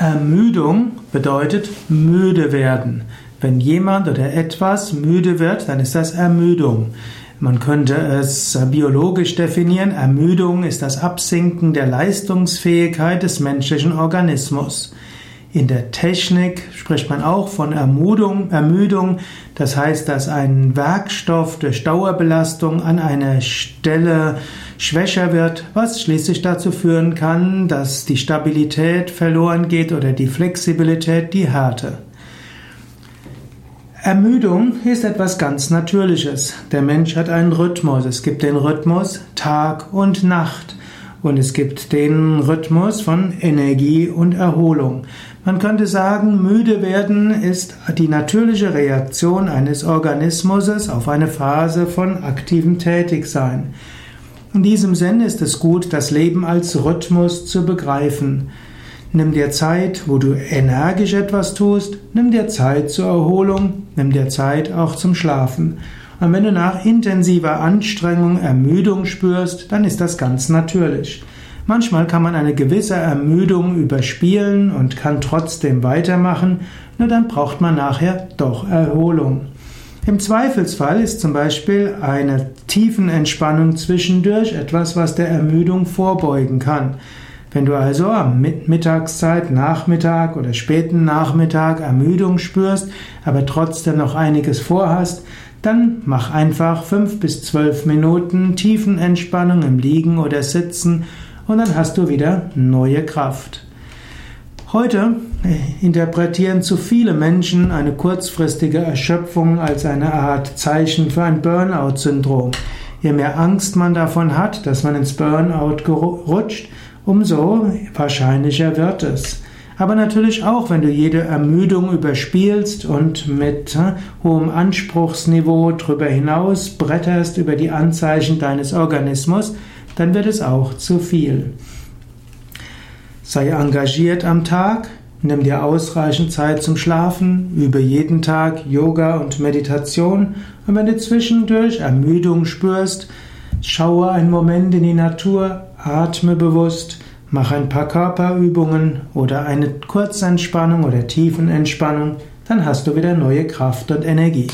Ermüdung bedeutet müde werden. Wenn jemand oder etwas müde wird, dann ist das Ermüdung. Man könnte es biologisch definieren. Ermüdung ist das Absinken der Leistungsfähigkeit des menschlichen Organismus. In der Technik spricht man auch von Ermüdung, Ermüdung. Das heißt, dass ein Werkstoff durch Dauerbelastung an einer Stelle schwächer wird, was schließlich dazu führen kann, dass die Stabilität verloren geht oder die Flexibilität, die Härte. Ermüdung ist etwas ganz Natürliches. Der Mensch hat einen Rhythmus. Es gibt den Rhythmus Tag und Nacht. Und es gibt den Rhythmus von Energie und Erholung. Man könnte sagen, müde werden ist die natürliche Reaktion eines Organismus auf eine Phase von aktivem Tätigsein. In diesem Sinn ist es gut, das Leben als Rhythmus zu begreifen. Nimm dir Zeit, wo du energisch etwas tust, nimm dir Zeit zur Erholung, nimm dir Zeit auch zum Schlafen. Und wenn du nach intensiver Anstrengung Ermüdung spürst, dann ist das ganz natürlich. Manchmal kann man eine gewisse Ermüdung überspielen und kann trotzdem weitermachen, nur dann braucht man nachher doch Erholung. Im Zweifelsfall ist zum Beispiel eine Tiefenentspannung zwischendurch etwas, was der Ermüdung vorbeugen kann. Wenn du also am Mittagszeit, Nachmittag oder späten Nachmittag Ermüdung spürst, aber trotzdem noch einiges vorhast, dann mach einfach fünf bis zwölf Minuten Tiefenentspannung im Liegen oder Sitzen und dann hast du wieder neue Kraft. Heute äh, interpretieren zu viele Menschen eine kurzfristige Erschöpfung als eine Art Zeichen für ein Burnout-Syndrom. Je mehr Angst man davon hat, dass man ins Burnout rutscht, umso wahrscheinlicher wird es. Aber natürlich auch, wenn du jede Ermüdung überspielst und mit äh, hohem Anspruchsniveau drüber hinaus bretterst über die Anzeichen deines Organismus, dann wird es auch zu viel. Sei engagiert am Tag, nimm dir ausreichend Zeit zum Schlafen, übe jeden Tag Yoga und Meditation und wenn du zwischendurch Ermüdung spürst, schaue einen Moment in die Natur, atme bewusst, mach ein paar Körperübungen oder eine Kurzentspannung oder Tiefenentspannung, dann hast du wieder neue Kraft und Energie.